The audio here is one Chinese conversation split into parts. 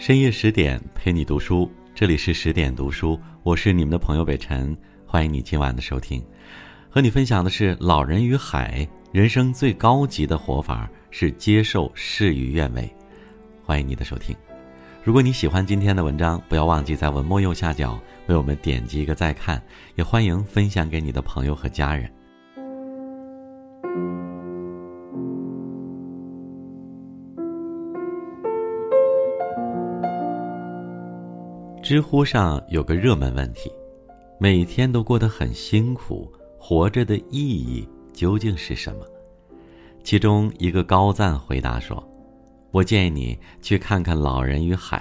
深夜十点陪你读书，这里是十点读书，我是你们的朋友北辰，欢迎你今晚的收听。和你分享的是《老人与海》，人生最高级的活法是接受事与愿违。欢迎你的收听。如果你喜欢今天的文章，不要忘记在文末右下角为我们点击一个再看，也欢迎分享给你的朋友和家人。知乎上有个热门问题：每天都过得很辛苦，活着的意义究竟是什么？其中一个高赞回答说：“我建议你去看看《老人与海》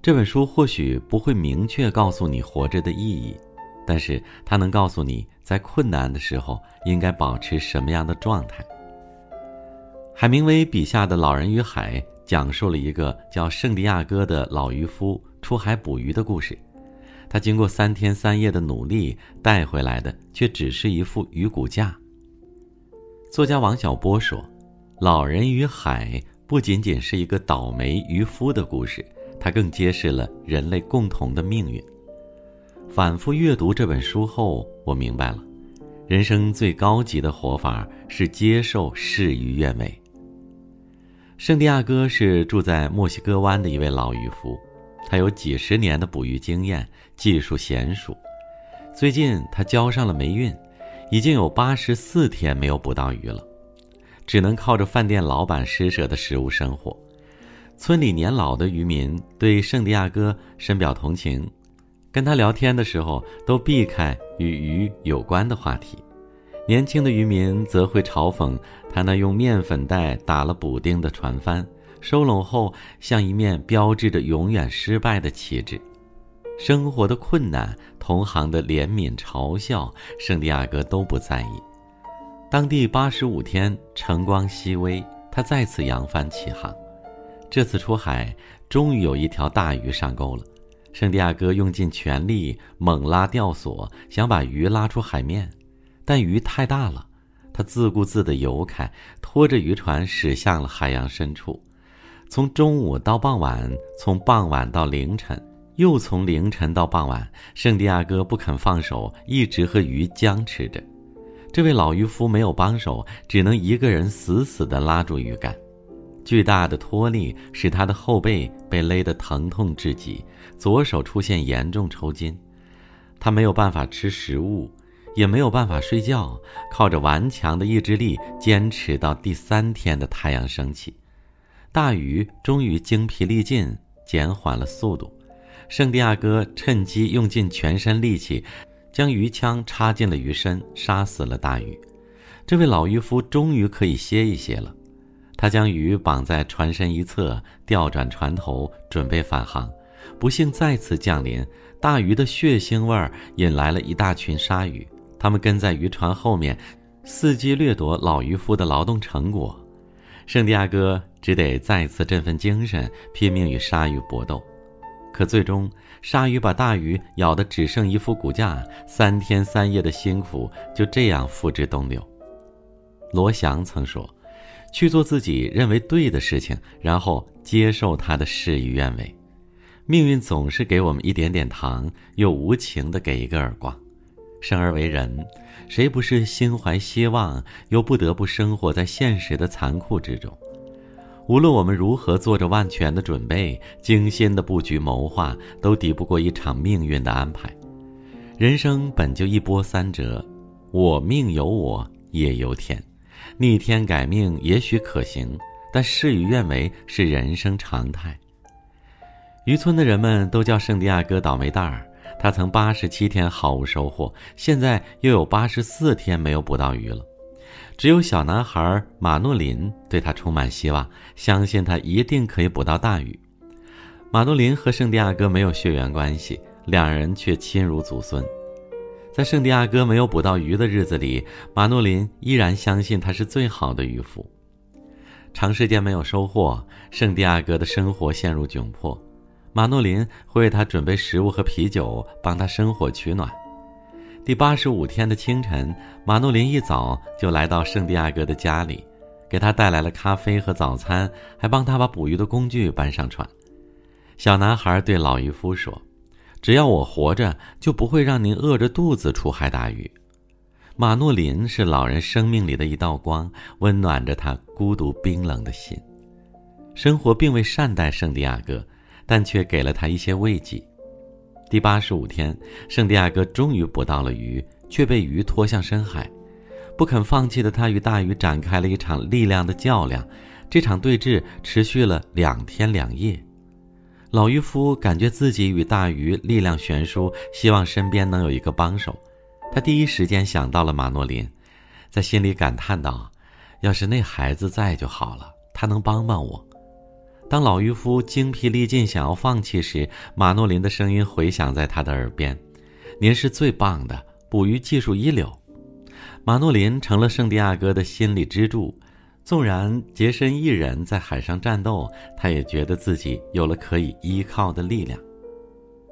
这本书，或许不会明确告诉你活着的意义，但是它能告诉你在困难的时候应该保持什么样的状态。”海明威笔下的《老人与海》讲述了一个叫圣地亚哥的老渔夫。出海捕鱼的故事，他经过三天三夜的努力带回来的，却只是一副鱼骨架。作家王小波说：“老人与海不仅仅是一个倒霉渔夫的故事，它更揭示了人类共同的命运。”反复阅读这本书后，我明白了，人生最高级的活法是接受事与愿违。圣地亚哥是住在墨西哥湾的一位老渔夫。他有几十年的捕鱼经验，技术娴熟。最近他交上了霉运，已经有八十四天没有捕到鱼了，只能靠着饭店老板施舍的食物生活。村里年老的渔民对圣地亚哥深表同情，跟他聊天的时候都避开与鱼有关的话题。年轻的渔民则会嘲讽他那用面粉袋打了补丁的船帆。收拢后，像一面标志着永远失败的旗帜。生活的困难，同行的怜悯、嘲笑，圣地亚哥都不在意。当地八十五天，晨光熹微，他再次扬帆起航。这次出海，终于有一条大鱼上钩了。圣地亚哥用尽全力猛拉吊索，想把鱼拉出海面，但鱼太大了，他自顾自地游开，拖着渔船驶向了海洋深处。从中午到傍晚，从傍晚到凌晨，又从凌晨到傍晚，圣地亚哥不肯放手，一直和鱼僵持着。这位老渔夫没有帮手，只能一个人死死地拉住鱼竿。巨大的拖力使他的后背被勒得疼痛至极，左手出现严重抽筋。他没有办法吃食物，也没有办法睡觉，靠着顽强的意志力坚持到第三天的太阳升起。大鱼终于精疲力尽，减缓了速度。圣地亚哥趁机用尽全身力气，将鱼枪插进了鱼身，杀死了大鱼。这位老渔夫终于可以歇一歇了。他将鱼绑在船身一侧，调转船头，准备返航。不幸再次降临，大鱼的血腥味儿引来了一大群鲨鱼，它们跟在渔船后面，伺机掠夺老渔夫的劳动成果。圣地亚哥只得再次振奋精神，拼命与鲨鱼搏斗。可最终，鲨鱼把大鱼咬得只剩一副骨架，三天三夜的辛苦就这样付之东流。罗翔曾说：“去做自己认为对的事情，然后接受他的事与愿违。命运总是给我们一点点糖，又无情地给一个耳光。生而为人。”谁不是心怀希望，又不得不生活在现实的残酷之中？无论我们如何做着万全的准备、精心的布局谋划，都抵不过一场命运的安排。人生本就一波三折，我命由我也由天，逆天改命也许可行，但事与愿违是人生常态。渔村的人们都叫圣地亚哥倒霉蛋儿。他曾八十七天毫无收获，现在又有八十四天没有捕到鱼了。只有小男孩马诺林对他充满希望，相信他一定可以捕到大鱼。马诺林和圣地亚哥没有血缘关系，两人却亲如祖孙。在圣地亚哥没有捕到鱼的日子里，马诺林依然相信他是最好的渔夫。长时间没有收获，圣地亚哥的生活陷入窘迫。马诺林会为他准备食物和啤酒，帮他生火取暖。第八十五天的清晨，马诺林一早就来到圣地亚哥的家里，给他带来了咖啡和早餐，还帮他把捕鱼的工具搬上船。小男孩对老渔夫说：“只要我活着，就不会让您饿着肚子出海打鱼。”马诺林是老人生命里的一道光，温暖着他孤独冰冷的心。生活并未善待圣地亚哥，但却给了他一些慰藉。第八十五天，圣地亚哥终于捕到了鱼，却被鱼拖向深海。不肯放弃的他与大鱼展开了一场力量的较量。这场对峙持续了两天两夜。老渔夫感觉自己与大鱼力量悬殊，希望身边能有一个帮手。他第一时间想到了马诺林，在心里感叹道：“要是那孩子在就好了，他能帮帮我。”当老渔夫精疲力尽想要放弃时，马诺林的声音回响在他的耳边：“您是最棒的，捕鱼技术一流。”马诺林成了圣地亚哥的心理支柱，纵然洁身一人在海上战斗，他也觉得自己有了可以依靠的力量。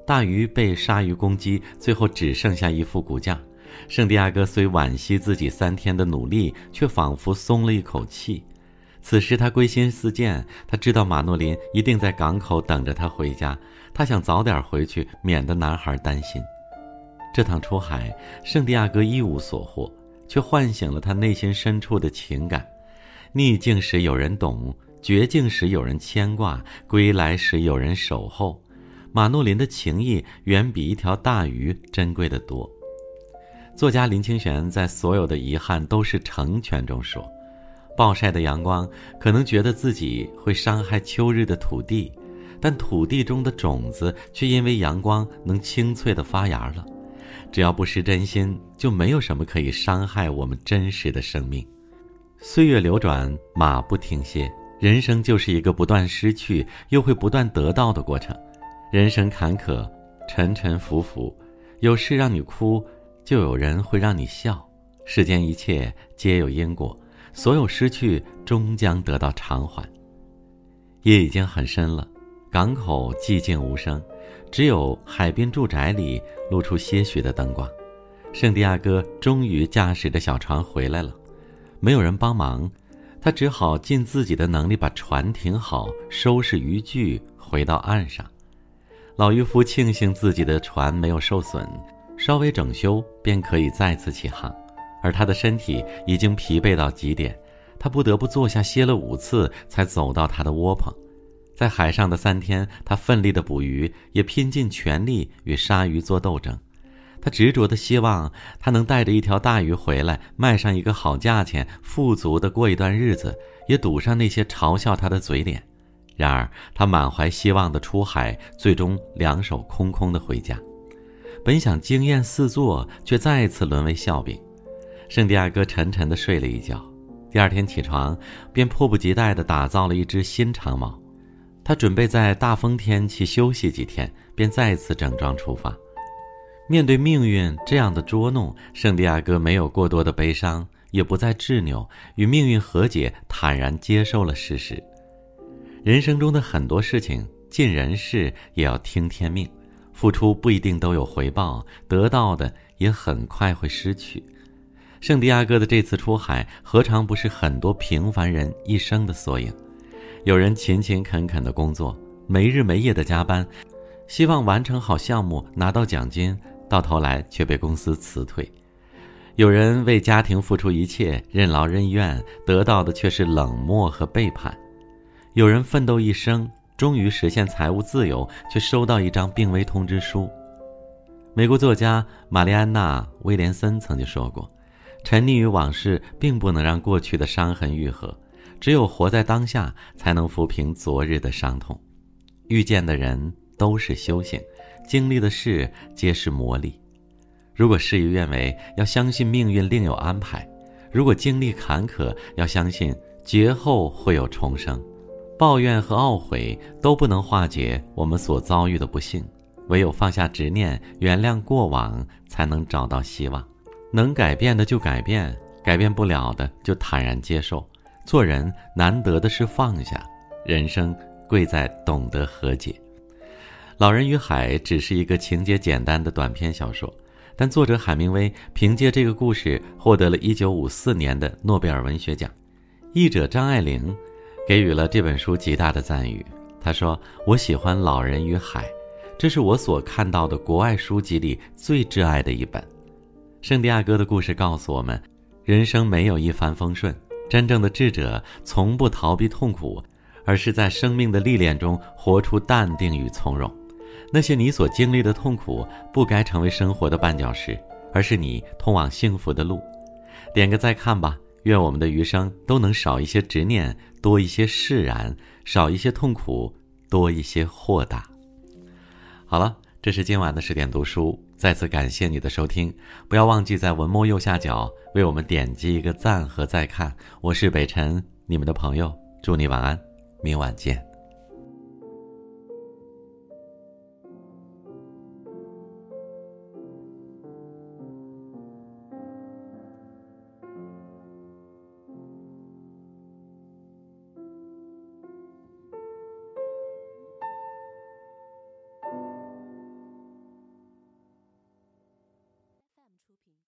大鱼被鲨鱼攻击，最后只剩下一副骨架。圣地亚哥虽惋惜自己三天的努力，却仿佛松了一口气。此时他归心似箭，他知道马诺林一定在港口等着他回家，他想早点回去，免得男孩担心。这趟出海，圣地亚哥一无所获，却唤醒了他内心深处的情感。逆境时有人懂，绝境时有人牵挂，归来时有人守候。马诺林的情谊远比一条大鱼珍贵的多。作家林清玄在《所有的遗憾都是成全》中说。暴晒的阳光可能觉得自己会伤害秋日的土地，但土地中的种子却因为阳光能清脆的发芽了。只要不失真心，就没有什么可以伤害我们真实的生命。岁月流转，马不停歇，人生就是一个不断失去又会不断得到的过程。人生坎坷，沉沉浮浮，有事让你哭，就有人会让你笑。世间一切皆有因果。所有失去终将得到偿还。夜已经很深了，港口寂静无声，只有海滨住宅里露出些许的灯光。圣地亚哥终于驾驶着小船回来了，没有人帮忙，他只好尽自己的能力把船停好，收拾渔具，回到岸上。老渔夫庆幸自己的船没有受损，稍微整修便可以再次起航。而他的身体已经疲惫到极点，他不得不坐下歇了五次，才走到他的窝棚。在海上的三天，他奋力的捕鱼，也拼尽全力与鲨鱼做斗争。他执着的希望，他能带着一条大鱼回来，卖上一个好价钱，富足的过一段日子，也堵上那些嘲笑他的嘴脸。然而，他满怀希望的出海，最终两手空空的回家。本想惊艳四座，却再次沦为笑柄。圣地亚哥沉沉地睡了一觉，第二天起床便迫不及待地打造了一只新长矛。他准备在大风天气休息几天，便再次整装出发。面对命运这样的捉弄，圣地亚哥没有过多的悲伤，也不再执拗，与命运和解，坦然接受了事实。人生中的很多事情，尽人事也要听天命，付出不一定都有回报，得到的也很快会失去。圣地亚哥的这次出海，何尝不是很多平凡人一生的缩影？有人勤勤恳恳的工作，没日没夜的加班，希望完成好项目拿到奖金，到头来却被公司辞退；有人为家庭付出一切，任劳任怨，得到的却是冷漠和背叛；有人奋斗一生，终于实现财务自由，却收到一张病危通知书。美国作家玛丽安娜·威廉森曾经说过。沉溺于往事，并不能让过去的伤痕愈合，只有活在当下，才能抚平昨日的伤痛。遇见的人都是修行，经历的事皆是磨砺。如果事与愿违，要相信命运另有安排；如果经历坎坷，要相信劫后会有重生。抱怨和懊悔都不能化解我们所遭遇的不幸，唯有放下执念，原谅过往，才能找到希望。能改变的就改变，改变不了的就坦然接受。做人难得的是放下，人生贵在懂得和解。《老人与海》只是一个情节简单的短篇小说，但作者海明威凭借这个故事获得了一九五四年的诺贝尔文学奖。译者张爱玲给予了这本书极大的赞誉。他说：“我喜欢《老人与海》，这是我所看到的国外书籍里最挚爱的一本。”圣地亚哥的故事告诉我们，人生没有一帆风顺，真正的智者从不逃避痛苦，而是在生命的历练中活出淡定与从容。那些你所经历的痛苦，不该成为生活的绊脚石，而是你通往幸福的路。点个再看吧。愿我们的余生都能少一些执念，多一些释然；少一些痛苦，多一些豁达。好了，这是今晚的十点读书，再次感谢你的收听。不要忘记在文末右下角为我们点击一个赞和再看。我是北辰，你们的朋友。祝你晚安，明晚见。